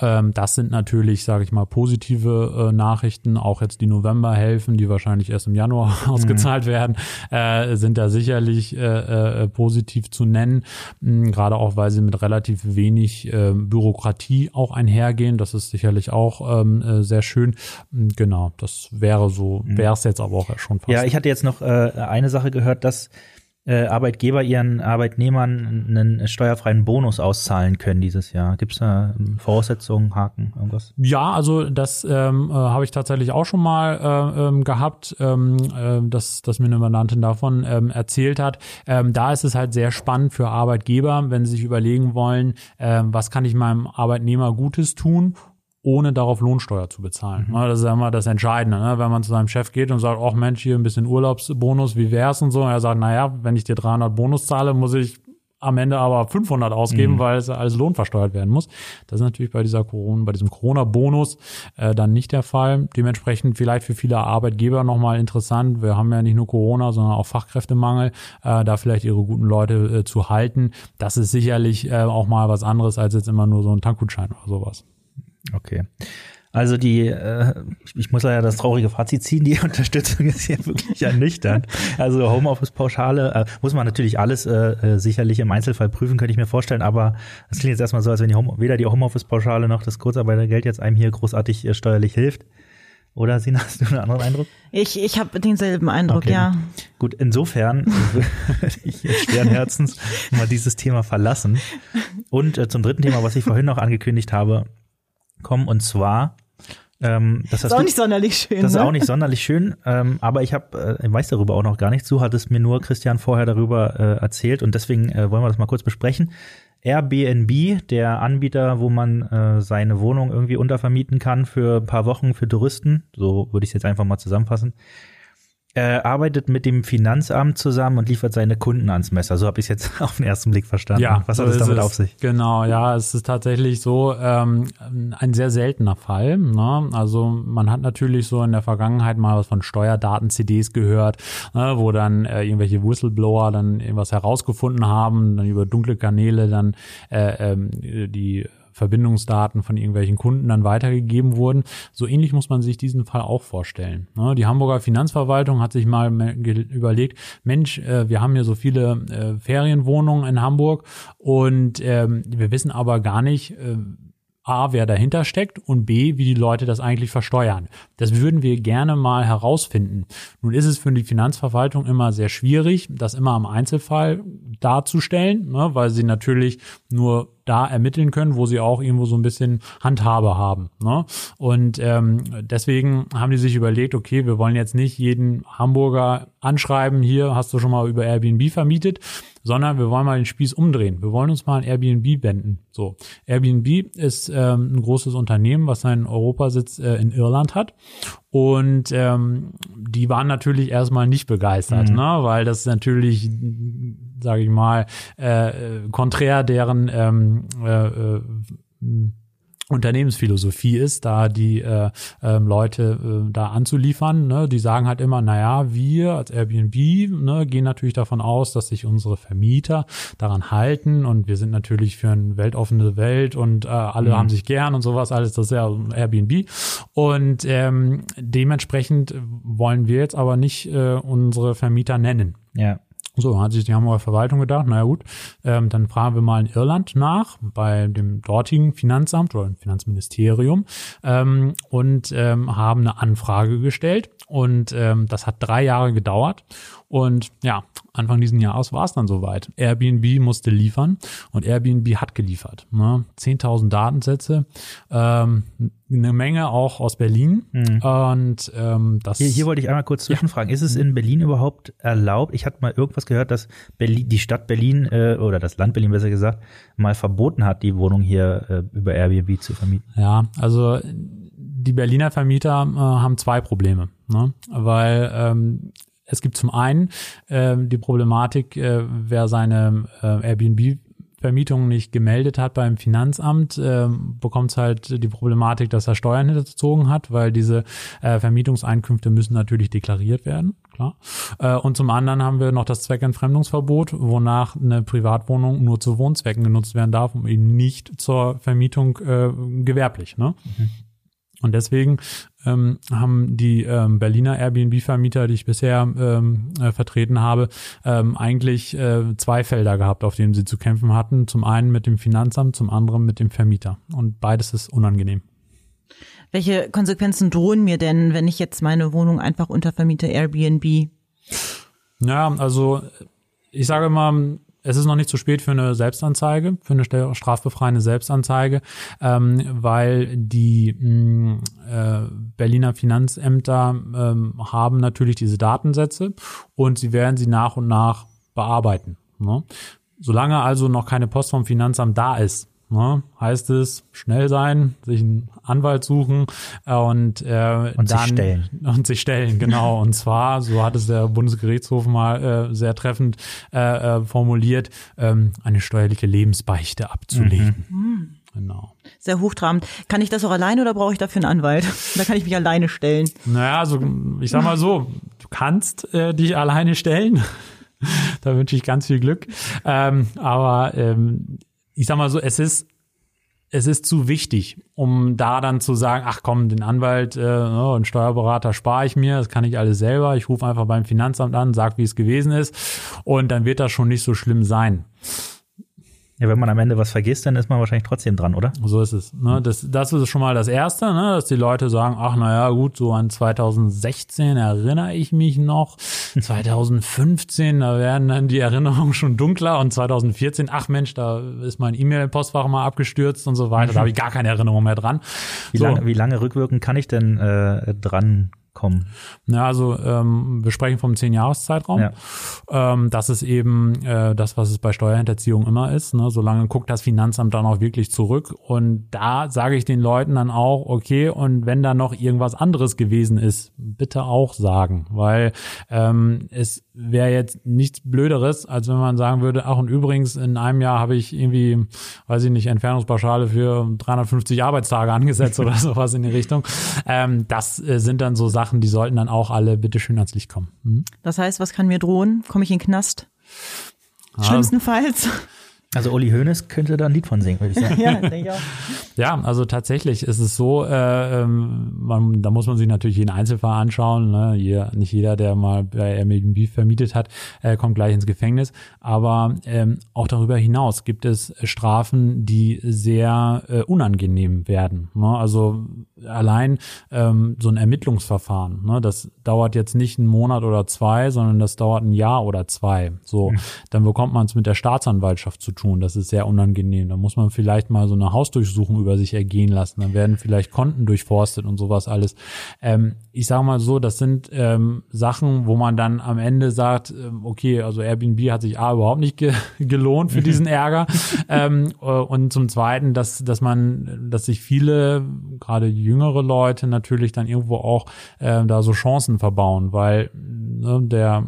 Ähm, das sind natürlich, sage ich mal, positive äh, Nachrichten. Auch jetzt die Novemberhilfen, die wahrscheinlich erst im Januar ausgezahlt werden, äh, sind da sicherlich äh, äh, positiv zu nennen. Mh, Gerade auch, weil sie mit relativ wenig äh, Bürokratie auch einhergehen. Das ist sicherlich auch ähm, äh, sehr schön. Mh, Genau, das wäre so, wäre es jetzt aber auch schon fast. Ja, ich hatte jetzt noch äh, eine Sache gehört, dass äh, Arbeitgeber ihren Arbeitnehmern einen steuerfreien Bonus auszahlen können dieses Jahr. Gibt es da ähm, Voraussetzungen, Haken, irgendwas? Ja, also das ähm, äh, habe ich tatsächlich auch schon mal äh, ähm, gehabt, ähm, äh, dass, dass mir eine Mandantin davon ähm, erzählt hat. Ähm, da ist es halt sehr spannend für Arbeitgeber, wenn sie sich überlegen wollen, ähm, was kann ich meinem Arbeitnehmer Gutes tun ohne darauf Lohnsteuer zu bezahlen. Ne, Das ist ja immer das Entscheidende, ne? wenn man zu seinem Chef geht und sagt, ach Mensch, hier ein bisschen Urlaubsbonus, wie wär's und so. Und er sagt, naja, wenn ich dir 300 Bonus zahle, muss ich am Ende aber 500 ausgeben, weil es alles lohnversteuert werden muss. Das ist natürlich bei dieser Corona, bei diesem Corona-Bonus äh, dann nicht der Fall. Dementsprechend vielleicht für viele Arbeitgeber nochmal interessant. Wir haben ja nicht nur Corona, sondern auch Fachkräftemangel, äh, da vielleicht ihre guten Leute äh, zu halten. Das ist sicherlich äh, auch mal was anderes als jetzt immer nur so ein Tankgutschein oder sowas. Okay. Also die, äh, ich, muss ja das traurige Fazit ziehen, die Unterstützung ist hier wirklich ernüchternd. Also Homeoffice-Pauschale, äh, muss man natürlich alles äh, äh, sicherlich im Einzelfall prüfen, könnte ich mir vorstellen, aber es klingt jetzt erstmal so, als wenn die Home, weder die Homeoffice-Pauschale noch das Kurzarbeitergeld jetzt einem hier großartig äh, steuerlich hilft. Oder Sina, hast du einen anderen Eindruck? Ich, ich habe denselben Eindruck, Okay. ja. Gut, insofern würde ich schweren Herzens mal dieses Thema verlassen. Und äh, zum dritten Thema, was ich vorhin noch angekündigt habe, kommen, und zwar, ähm, das Ist auch du, nicht sonderlich schön. das ist ne? auch nicht sonderlich schön, ähm, aber ich habe, äh, ich weiß darüber auch noch gar nichts. Du hattest mir nur, Christian, vorher darüber äh, erzählt und deswegen äh, wollen wir das mal kurz besprechen. Airbnb, der Anbieter, wo man äh, seine Wohnung irgendwie untervermieten kann für ein paar Wochen für Touristen, so würde ich es jetzt einfach mal zusammenfassen, äh, arbeitet mit dem Finanzamt zusammen und liefert seine Kunden ans Messer. So habe ich es jetzt auf den ersten Blick verstanden. Was so hat es ist damit auf sich? Genau, ja, es ist tatsächlich so ähm, ein sehr seltener Fall. Ne? Also man hat natürlich so in der Vergangenheit mal was von Steuerdaten-CDs gehört, ne, wo dann äh, irgendwelche Whistleblower dann irgendwas herausgefunden haben, dann über dunkle Kanäle dann äh, ähm, die Verbindungsdaten von irgendwelchen Kunden dann weitergegeben wurden. So ähnlich muss man sich diesen Fall auch vorstellen. Ne? Die Hamburger Finanzverwaltung hat sich mal überlegt, Mensch, äh, wir haben hier so viele äh, Ferienwohnungen in Hamburg und ähm, wir wissen aber gar nicht, äh, A, wer dahinter steckt und B, wie die Leute das eigentlich versteuern. Das würden wir gerne mal herausfinden. Nun ist es für die Finanzverwaltung immer sehr schwierig, das immer am Einzelfall darzustellen, ne, weil sie natürlich nur da ermitteln können, wo sie auch irgendwo so ein bisschen Handhabe haben. Ne? Und ähm, deswegen haben die sich überlegt, okay, wir wollen jetzt nicht jeden Hamburger anschreiben, hier hast du schon mal über Airbnb vermietet, sondern wir wollen mal den Spieß umdrehen. Wir wollen uns mal an Airbnb wenden. So, Airbnb ist ähm, ein großes Unternehmen, was seinen Europasitz äh, in Irland hat. Und ähm, die waren natürlich erstmal nicht begeistert, mhm. ne? weil das natürlich, sage ich mal, äh, konträr deren ähm, äh, äh, Unternehmensphilosophie ist, da die äh, äh, Leute äh, da anzuliefern. Ne? Die sagen halt immer, naja, wir als Airbnb ne, gehen natürlich davon aus, dass sich unsere Vermieter daran halten und wir sind natürlich für eine weltoffene Welt und äh, alle mhm. haben sich gern und sowas, alles das ist ja Airbnb. Und ähm, dementsprechend wollen wir jetzt aber nicht äh, unsere Vermieter nennen. Ja. So, hat sich die Hamburger Verwaltung gedacht, naja gut, ähm, dann fragen wir mal in Irland nach, bei dem dortigen Finanzamt oder dem Finanzministerium ähm, und ähm, haben eine Anfrage gestellt. Und ähm, das hat drei Jahre gedauert und ja, Anfang diesen Jahres war es dann soweit. Airbnb musste liefern und Airbnb hat geliefert. Ne? 10.000 Datensätze, ähm, eine Menge auch aus Berlin. Mhm. Und ähm, das. Hier, hier wollte ich einmal kurz zwischenfragen. Ja. Ist es in Berlin überhaupt erlaubt? Ich hatte mal irgendwas gehört, dass Berlin, die Stadt Berlin äh, oder das Land Berlin besser gesagt mal verboten hat, die Wohnung hier äh, über Airbnb zu vermieten. Ja, also die Berliner Vermieter äh, haben zwei Probleme, ne? weil ähm, es gibt zum einen äh, die Problematik, äh, wer seine äh, Airbnb Vermietung nicht gemeldet hat beim Finanzamt, äh, bekommt halt die Problematik, dass er Steuern hinterzogen hat, weil diese äh, Vermietungseinkünfte müssen natürlich deklariert werden, klar. Äh, und zum anderen haben wir noch das Zweckentfremdungsverbot, wonach eine Privatwohnung nur zu Wohnzwecken genutzt werden darf und eben nicht zur Vermietung äh, gewerblich. Ne? Mhm. Und deswegen ähm, haben die ähm, Berliner Airbnb-Vermieter, die ich bisher ähm, äh, vertreten habe, ähm, eigentlich äh, zwei Felder gehabt, auf denen sie zu kämpfen hatten. Zum einen mit dem Finanzamt, zum anderen mit dem Vermieter. Und beides ist unangenehm. Welche Konsequenzen drohen mir denn, wenn ich jetzt meine Wohnung einfach untervermiete Airbnb? Ja, also ich sage mal, es ist noch nicht zu spät für eine Selbstanzeige, für eine strafbefreiende Selbstanzeige, ähm, weil die mh, mm, äh, Berliner Finanzämter ähm, haben natürlich diese Datensätze und sie werden sie nach und nach bearbeiten. Ne? Solange also noch keine Post vom Finanzamt da ist, Ne, heißt es schnell sein, sich einen Anwalt suchen äh, und, äh, und dann sich stellen. und sich stellen, genau. und zwar, so hat es der Bundesgerichtshof mal äh, sehr treffend äh, äh, formuliert, ähm, eine steuerliche Lebensbeichte abzulegen. Mhm. Genau. Sehr hochtrabend. Kann ich das auch alleine oder brauche ich dafür einen Anwalt? Da kann ich mich alleine stellen. Naja, also ich sag mal so, du kannst äh, dich alleine stellen. da wünsche ich ganz viel Glück. Ähm, aber ähm, ich sag mal so, es ist es ist zu wichtig, um da dann zu sagen, ach komm, den Anwalt äh, oh, und Steuerberater spare ich mir, das kann ich alles selber. Ich rufe einfach beim Finanzamt an, sag, wie es gewesen ist und dann wird das schon nicht so schlimm sein. Ja, wenn man am Ende was vergisst, dann ist man wahrscheinlich trotzdem dran, oder? So ist es. Ne? Das, das ist schon mal das Erste, ne? dass die Leute sagen, ach naja, gut, so an 2016 erinnere ich mich noch. 2015, da werden dann die Erinnerungen schon dunkler und 2014, ach Mensch, da ist mein E-Mail-Postfach mal abgestürzt und so weiter. Da habe ich gar keine Erinnerung mehr dran. Wie, so. lange, wie lange rückwirkend kann ich denn äh, dran kommen? Ja, also ähm, wir sprechen vom zehn Jahres Zeitraum. Ja. Ähm, das ist eben äh, das, was es bei Steuerhinterziehung immer ist. Ne? Solange guckt das Finanzamt dann auch wirklich zurück. Und da sage ich den Leuten dann auch, okay, und wenn da noch irgendwas anderes gewesen ist, bitte auch sagen, weil ähm, es wäre jetzt nichts Blöderes, als wenn man sagen würde, ach und übrigens, in einem Jahr habe ich irgendwie, weiß ich nicht, Entfernungspauschale für 350 Arbeitstage angesetzt oder sowas in die Richtung. Ähm, das äh, sind dann so Sachen, die sollten dann auch alle bitte schön ans Licht kommen. Hm? Das heißt, was kann mir drohen? Komme ich in den Knast? Ah. Schlimmstenfalls? Also Uli Hoeneß könnte da ein Lied von singen, würde ich sagen. ja, denke ich auch. Ja, also tatsächlich ist es so, äh, ähm, man, da muss man sich natürlich jeden Einzelfall anschauen. Ne? Hier, nicht jeder, der mal bei Airbnb vermietet hat, äh, kommt gleich ins Gefängnis. Aber ähm, auch darüber hinaus gibt es Strafen, die sehr äh, unangenehm werden. Ne? Also allein ähm, so ein Ermittlungsverfahren, ne? das dauert jetzt nicht einen Monat oder zwei, sondern das dauert ein Jahr oder zwei. So, mhm. dann bekommt man es mit der Staatsanwaltschaft zu tun. Das ist sehr unangenehm. Da muss man vielleicht mal so eine Hausdurchsuchung über sich ergehen lassen. Dann werden vielleicht Konten durchforstet und sowas alles. Ähm, ich sage mal so, das sind ähm, Sachen, wo man dann am Ende sagt, ähm, okay, also Airbnb hat sich A überhaupt nicht ge gelohnt für diesen Ärger. ähm, äh, und zum Zweiten, dass, dass man, dass sich viele, gerade jüngere Leute natürlich dann irgendwo auch äh, da so Chancen verbauen, weil ne, der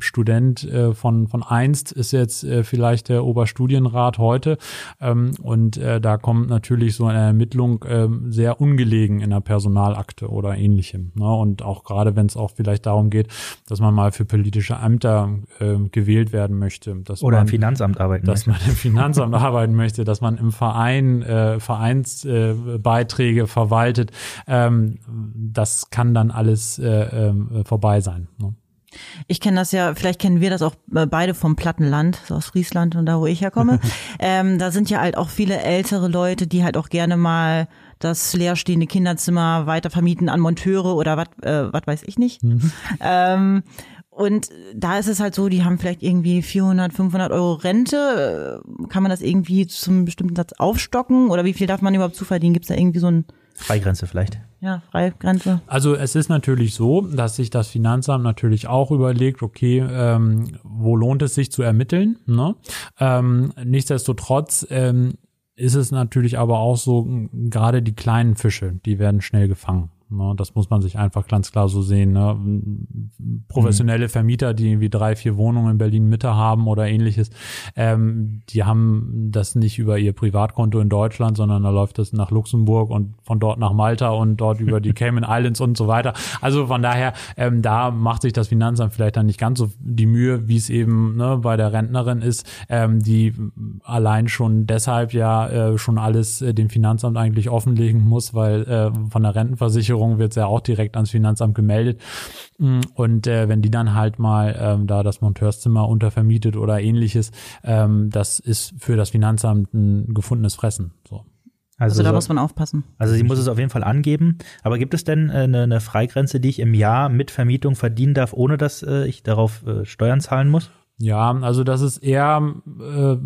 Student äh, von, von einst ist jetzt äh, vielleicht der Oberstudienrat heute ähm, und äh, da kommt natürlich so eine Ermittlung äh, sehr ungelegen in der Personalakte oder ähnlichem. Ne? Und auch gerade wenn es auch vielleicht darum geht, dass man mal für politische Ämter äh, gewählt werden möchte. Dass oder man, im Finanzamt arbeiten dass möchte. man im Finanzamt arbeiten möchte, dass man im Verein äh, Vereinsbeiträge äh, verwaltet. Ähm, das kann dann alles äh, äh, vorbei sein. Ne? Ich kenne das ja, vielleicht kennen wir das auch äh, beide vom Plattenland, aus Friesland und da, wo ich herkomme. ähm, da sind ja halt auch viele ältere Leute, die halt auch gerne mal das leerstehende Kinderzimmer weiter vermieten an Monteure oder was äh, was weiß ich nicht. Mhm. Ähm, und da ist es halt so, die haben vielleicht irgendwie 400, 500 Euro Rente. Äh, kann man das irgendwie zum bestimmten Satz aufstocken? Oder wie viel darf man überhaupt zuverdienen? Gibt es da irgendwie so ein Freigrenze vielleicht. Ja, Freigrenze. Also es ist natürlich so, dass sich das Finanzamt natürlich auch überlegt, okay, ähm, wo lohnt es sich zu ermitteln? Ne? Ähm, nichtsdestotrotz ähm, ist es natürlich aber auch so, gerade die kleinen Fische, die werden schnell gefangen. Ne, das muss man sich einfach ganz klar so sehen. Ne? Professionelle Vermieter, die irgendwie drei, vier Wohnungen in Berlin Mitte haben oder ähnliches, ähm, die haben das nicht über ihr Privatkonto in Deutschland, sondern da läuft das nach Luxemburg und von dort nach Malta und dort über die Cayman Islands und so weiter. Also von daher, ähm, da macht sich das Finanzamt vielleicht dann nicht ganz so die Mühe, wie es eben ne, bei der Rentnerin ist, ähm, die allein schon deshalb ja äh, schon alles äh, dem Finanzamt eigentlich offenlegen muss, weil äh, von der Rentenversicherung Versicherung wird es ja auch direkt ans Finanzamt gemeldet. Mm, und äh, wenn die dann halt mal ähm, da das Monteurszimmer untervermietet oder ähnliches, ähm, das ist für das Finanzamt ein gefundenes Fressen. So. Also, also da so, muss man aufpassen. Also sie muss es auf jeden Fall angeben. Aber gibt es denn äh, eine, eine Freigrenze, die ich im Jahr mit Vermietung verdienen darf, ohne dass äh, ich darauf äh, Steuern zahlen muss? Ja, also das ist eher äh,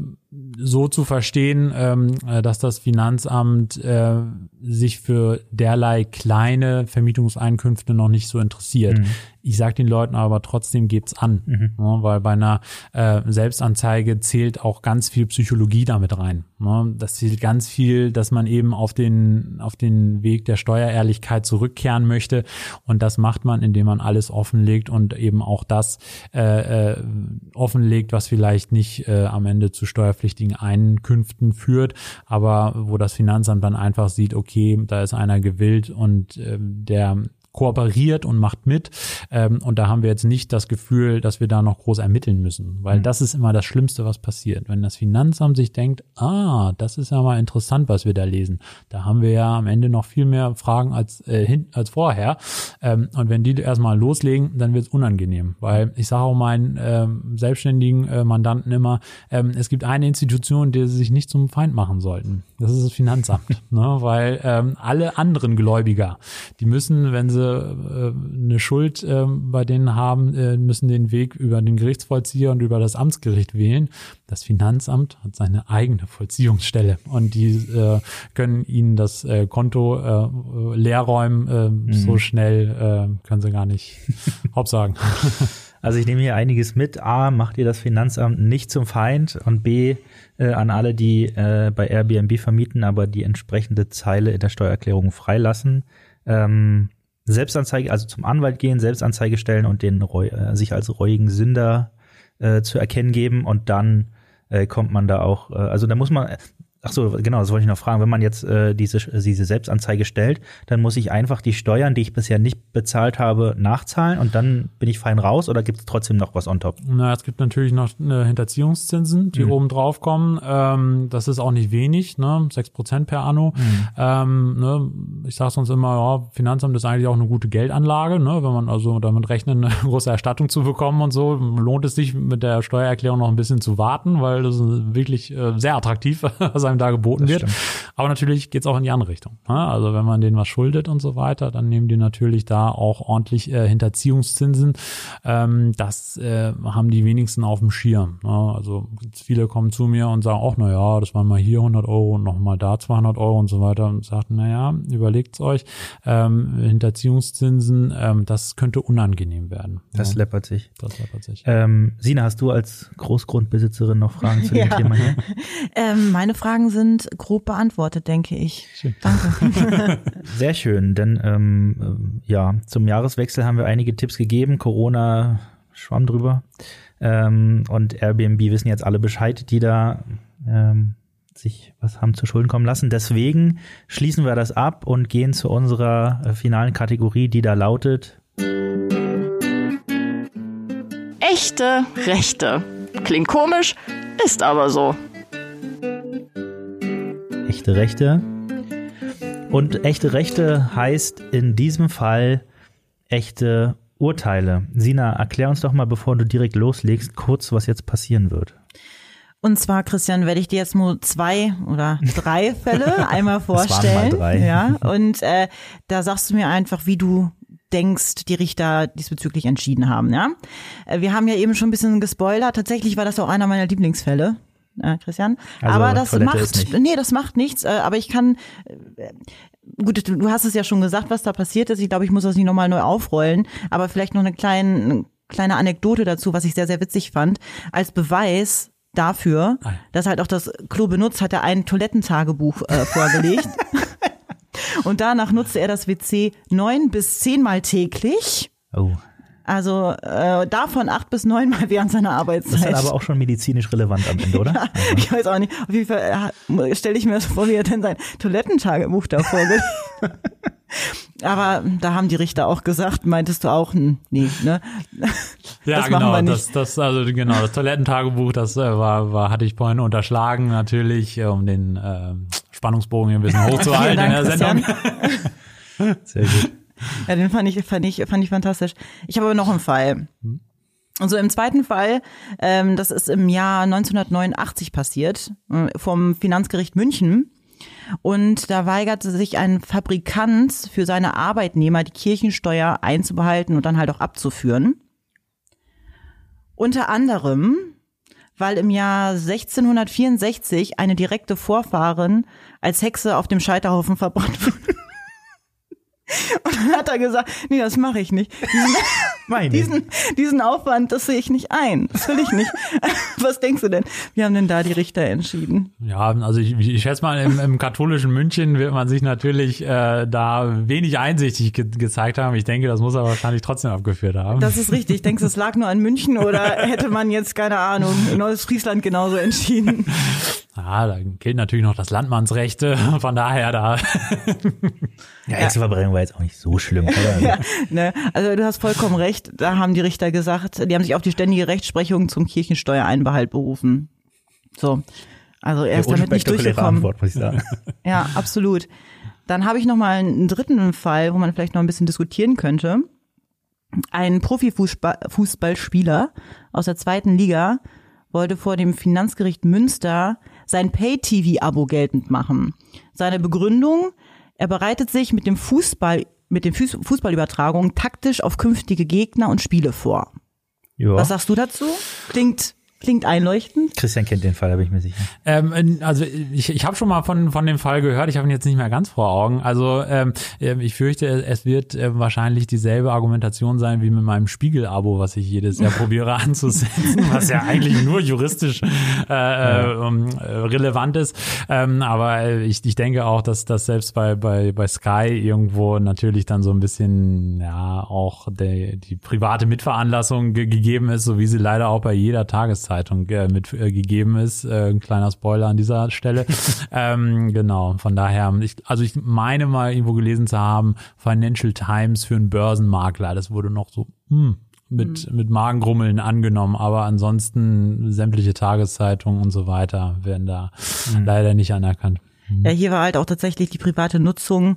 so zu verstehen, ähm, äh, dass das Finanzamt äh, sich für derlei kleine Vermietungseinkünfte noch nicht so interessiert. Mhm. Ich sage den Leuten aber trotzdem gebt's an, mhm. ne, weil bei einer äh, Selbstanzeige zählt auch ganz viel Psychologie damit rein. Ne? Das zählt ganz viel, dass man eben auf den auf den Weg der Steuerehrlichkeit zurückkehren möchte und das macht man, indem man alles offenlegt und eben auch das äh, äh, offenlegt, was vielleicht nicht äh, am Ende zu steuerpflichtigen Einkünften führt, aber wo das Finanzamt dann einfach sieht, okay, da ist einer gewillt und äh, der kooperiert und macht mit. Ähm, und da haben wir jetzt nicht das Gefühl, dass wir da noch groß ermitteln müssen, weil mhm. das ist immer das Schlimmste, was passiert. Wenn das Finanzamt sich denkt, ah, das ist ja mal interessant, was wir da lesen. Da haben wir ja am Ende noch viel mehr Fragen als, äh, hin, als vorher. Ähm, und wenn die erstmal loslegen, dann wird es unangenehm, weil ich sage auch meinen ähm, selbstständigen äh, Mandanten immer, ähm, es gibt eine Institution, die sie sich nicht zum Feind machen sollten. Das ist das Finanzamt, ne? weil ähm, alle anderen Gläubiger, die müssen, wenn sie äh, eine Schuld äh, bei denen haben, äh, müssen den Weg über den Gerichtsvollzieher und über das Amtsgericht wählen. Das Finanzamt hat seine eigene Vollziehungsstelle und die äh, können ihnen das äh, Konto äh, leer räumen. Äh, mhm. So schnell äh, können sie gar nicht Hauptsagen. Also ich nehme hier einiges mit. A, macht ihr das Finanzamt nicht zum Feind und B, äh, an alle, die äh, bei Airbnb vermieten, aber die entsprechende Zeile in der Steuererklärung freilassen. Ähm, Selbstanzeige, also zum Anwalt gehen, Selbstanzeige stellen und den äh, sich als reuigen Sünder äh, zu erkennen geben und dann äh, kommt man da auch, äh, also da muss man, Ach so, genau, das wollte ich noch fragen. Wenn man jetzt äh, diese, diese Selbstanzeige stellt, dann muss ich einfach die Steuern, die ich bisher nicht bezahlt habe, nachzahlen und dann bin ich fein raus oder gibt es trotzdem noch was on top? Na, es gibt natürlich noch äh, Hinterziehungszinsen, die mhm. oben drauf kommen. Ähm, das ist auch nicht wenig, ne? Sechs Prozent per Anno. Mhm. Ähm, ne? Ich sage sonst immer, ja, Finanzamt ist eigentlich auch eine gute Geldanlage, ne? Wenn man also damit rechnet, eine große Erstattung zu bekommen und so, lohnt es sich mit der Steuererklärung noch ein bisschen zu warten, weil das ist wirklich äh, sehr attraktiv, einem da geboten das wird. Stimmt. Aber natürlich geht's auch in die andere Richtung. Ne? Also wenn man denen was schuldet und so weiter, dann nehmen die natürlich da auch ordentlich äh, Hinterziehungszinsen. Ähm, das äh, haben die wenigsten auf dem Schirm. Ne? Also viele kommen zu mir und sagen auch, na ja, das waren mal hier 100 Euro und nochmal da 200 Euro und so weiter und sagt, na ja, überlegt's euch. Ähm, Hinterziehungszinsen, ähm, das könnte unangenehm werden. Das ja. läppert sich. Das läppert sich. Ähm, Sina, hast du als Großgrundbesitzerin noch Fragen zu dem ja. Thema hier? Ähm, meine Fragen sind grob beantwortet, denke ich. Schön. Danke. Sehr schön, denn ähm, ja, zum Jahreswechsel haben wir einige Tipps gegeben. Corona schwamm drüber. Ähm, und Airbnb wissen jetzt alle Bescheid, die da ähm, sich was haben zu Schulden kommen lassen. Deswegen schließen wir das ab und gehen zu unserer äh, finalen Kategorie, die da lautet. Echte Rechte. Klingt komisch, ist aber so echte Rechte. Und echte Rechte heißt in diesem Fall echte Urteile. Sina, erklär uns doch mal, bevor du direkt loslegst, kurz, was jetzt passieren wird. Und zwar, Christian, werde ich dir jetzt nur zwei oder drei Fälle einmal vorstellen. Mal drei. Ja, und äh, da sagst du mir einfach, wie du denkst, die Richter diesbezüglich entschieden haben. Ja, äh, wir haben ja eben schon ein bisschen gespoilert. Tatsächlich war das auch einer meiner Lieblingsfälle äh, Christian. Also, aber das Toilette macht, nee, das macht nichts. Äh, aber ich kann, äh, gut, du hast es ja schon gesagt, was da passiert ist. Ich glaube, ich muss das nicht nochmal neu aufrollen. Aber vielleicht noch eine kleine, kleine Anekdote dazu, was ich sehr, sehr witzig fand. Als Beweis dafür, ah dass halt auch das Klo benutzt, hat er ein Toilettentagebuch äh, vorgelegt. Und danach nutzte er das WC neun bis zehnmal täglich. Oh. Also äh, davon acht bis neun Mal während seiner Arbeitszeit. Das ist dann aber auch schon medizinisch relevant am Ende, oder? ja, also. Ich weiß auch nicht. Auf jeden Fall äh, stelle ich mir das vor, wie er denn sein Toilettentagebuch da vorgelegt. Aber da haben die Richter auch gesagt, meintest du auch, hm, nee, ne? Ja, genau, das, das, also genau, das Toilettentagebuch, das äh, war, war, hatte ich vorhin unterschlagen, natürlich, äh, um den äh, Spannungsbogen hier ein bisschen hochzuhalten Dank, in der Sendung. Sehr gut. Ja, den fand ich, fand ich, fand ich fantastisch. Ich habe aber noch einen Fall. Und so im zweiten Fall, ähm, das ist im Jahr 1989 passiert, äh, vom Finanzgericht München. Und da weigerte sich ein Fabrikant für seine Arbeitnehmer die Kirchensteuer einzubehalten und dann halt auch abzuführen. Unter anderem, weil im Jahr 1664 eine direkte Vorfahrin als Hexe auf dem Scheiterhaufen verbrannt wurde. Und dann hat er gesagt, nee, das mache ich nicht. Diesen, diesen, diesen Aufwand, das sehe ich nicht ein. Das will ich nicht. Was denkst du denn? Wie haben denn da die Richter entschieden? Ja, also ich, ich schätze mal, im, im katholischen München wird man sich natürlich äh, da wenig einsichtig ge gezeigt haben. Ich denke, das muss er wahrscheinlich trotzdem abgeführt haben. Das ist richtig. Denkst du, es lag nur an München oder hätte man jetzt, keine Ahnung, in Neues Friesland genauso entschieden? Ja, da gilt natürlich noch das Landmannsrecht, von daher da. ja, Einzelverbrennung war jetzt auch nicht so schlimm, oder? ja, ne? Also du hast vollkommen recht, da haben die Richter gesagt, die haben sich auf die ständige Rechtsprechung zum Kirchensteuereinbehalt berufen. So. Also er ist ja, damit nicht durchgekommen. Antwort, muss ich sagen. ja, absolut. Dann habe ich noch mal einen dritten Fall, wo man vielleicht noch ein bisschen diskutieren könnte. Ein Profifußballspieler aus der zweiten Liga wollte vor dem Finanzgericht Münster sein Pay-TV-Abo geltend machen. Seine Begründung, er bereitet sich mit dem Fußball, mit den Fußballübertragungen taktisch auf künftige Gegner und Spiele vor. Ja. Was sagst du dazu? Klingt Klingt einleuchtend. Christian kennt den Fall, da bin ich mir sicher. Ähm, also ich, ich habe schon mal von, von dem Fall gehört, ich habe ihn jetzt nicht mehr ganz vor Augen. Also ähm, ich fürchte, es wird äh, wahrscheinlich dieselbe Argumentation sein wie mit meinem Spiegel-Abo, was ich jedes Jahr probiere anzusetzen, was ja eigentlich nur juristisch äh, ja. äh, relevant ist. Ähm, aber ich, ich denke auch, dass das selbst bei, bei, bei Sky irgendwo natürlich dann so ein bisschen ja auch der, die private Mitveranlassung ge gegeben ist, so wie sie leider auch bei jeder Tageszeit Tageszeitung äh, mitgegeben äh, ist. Äh, ein kleiner Spoiler an dieser Stelle. ähm, genau, von daher, ich, also ich meine mal irgendwo gelesen zu haben, Financial Times für einen Börsenmakler. Das wurde noch so hm, mit, mhm. mit Magengrummeln angenommen, aber ansonsten sämtliche Tageszeitungen und so weiter werden da mhm. leider nicht anerkannt. Ja, hier war halt auch tatsächlich die private Nutzung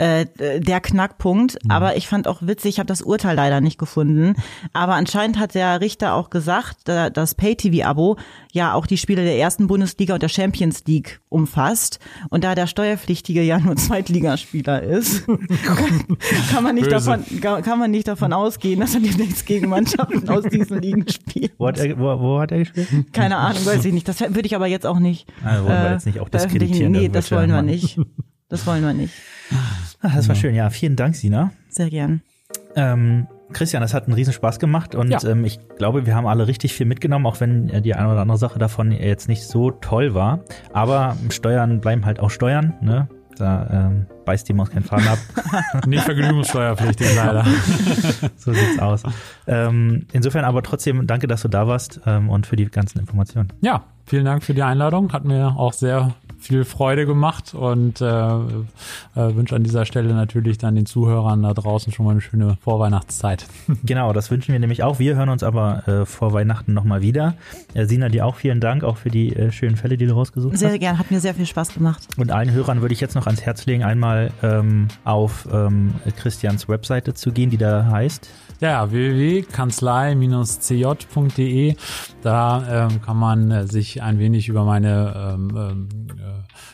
äh, der Knackpunkt. Mhm. Aber ich fand auch witzig, ich habe das Urteil leider nicht gefunden. Aber anscheinend hat der Richter auch gesagt, das Pay-TV-Abo ja auch die Spiele der ersten Bundesliga und der Champions League umfasst. Und da der Steuerpflichtige ja nur Zweitligaspieler ist, kann man nicht davon kann man nicht davon ausgehen, dass er demnächst gegen Mannschaften aus diesen Ligen spielt. Wo hat er, wo, wo hat er gespielt? Keine Ahnung, weiß ich nicht. Das würde ich aber jetzt auch nicht. Also wollen wir jetzt nicht auch diskreditieren. Nee, das wollen wir nicht. Das wollen wir nicht. Ach, das war schön, ja. Vielen Dank, Sina. Sehr gern. Ähm, Christian, das hat einen riesen Spaß gemacht und ja. ähm, ich glaube, wir haben alle richtig viel mitgenommen, auch wenn äh, die eine oder andere Sache davon jetzt nicht so toll war. Aber Steuern bleiben halt auch Steuern, ne? Da ähm, beißt die Maus keinen Faden ab. nicht vergnügungssteuerpflichtig, leider. so sieht's aus. Ähm, insofern aber trotzdem danke, dass du da warst ähm, und für die ganzen Informationen. Ja, vielen Dank für die Einladung. Hat mir auch sehr viel Freude gemacht und äh, äh, wünsche an dieser Stelle natürlich dann den Zuhörern da draußen schon mal eine schöne Vorweihnachtszeit. Genau, das wünschen wir nämlich auch. Wir hören uns aber äh, vor Weihnachten nochmal wieder. Äh, Sina, dir auch vielen Dank, auch für die äh, schönen Fälle, die du rausgesucht sehr hast. Sehr gern, hat mir sehr viel Spaß gemacht. Und allen Hörern würde ich jetzt noch ans Herz legen, einmal ähm, auf ähm, Christians Webseite zu gehen, die da heißt ja, www.kanzlei-cj.de. Da ähm, kann man äh, sich ein wenig über meine ähm, ähm äh,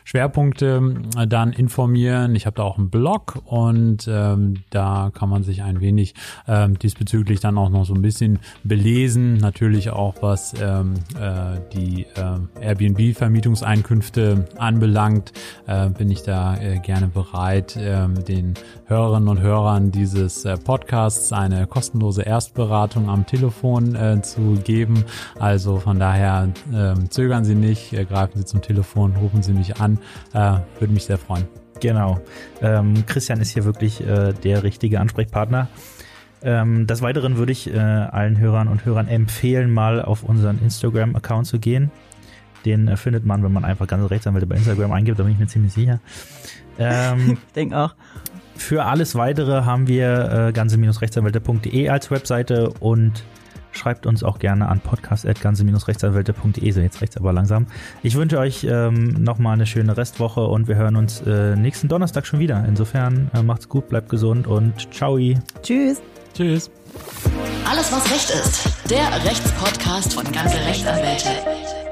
Schwerpunkte äh, dann informieren. Ich habe da auch einen Blog und ähm, da kann man sich ein wenig ähm, diesbezüglich dann auch noch so ein bisschen belesen. Natürlich auch was ähm, äh, die äh, Airbnb-Vermietungseinkünfte anbelangt, äh, bin ich da äh, gerne bereit, äh, den Hörerinnen und Hörern dieses äh, Podcasts eine kostenlose Erstberatung am Telefon äh, zu geben. Also von daher äh, zögern Sie nicht, äh, greifen Sie zum Telefon, rufen Sie mich an. Äh, würde mich sehr freuen. Genau. Ähm, Christian ist hier wirklich äh, der richtige Ansprechpartner. Ähm, des Weiteren würde ich äh, allen Hörern und Hörern empfehlen, mal auf unseren Instagram-Account zu gehen. Den äh, findet man, wenn man einfach ganz Rechtsanwälte bei Instagram eingibt, da bin ich mir ziemlich sicher. Ähm, ich denke auch. Für alles weitere haben wir äh, ganze-rechtsanwälte.de als Webseite und schreibt uns auch gerne an podcast.ganze-rechtsanwälte.de. So, jetzt rechts aber langsam. Ich wünsche euch ähm, nochmal eine schöne Restwoche und wir hören uns äh, nächsten Donnerstag schon wieder. Insofern äh, macht's gut, bleibt gesund und ciao. Tschüss. Tschüss. Alles, was Recht ist. Der Rechtspodcast von Ganze Rechtsanwälte.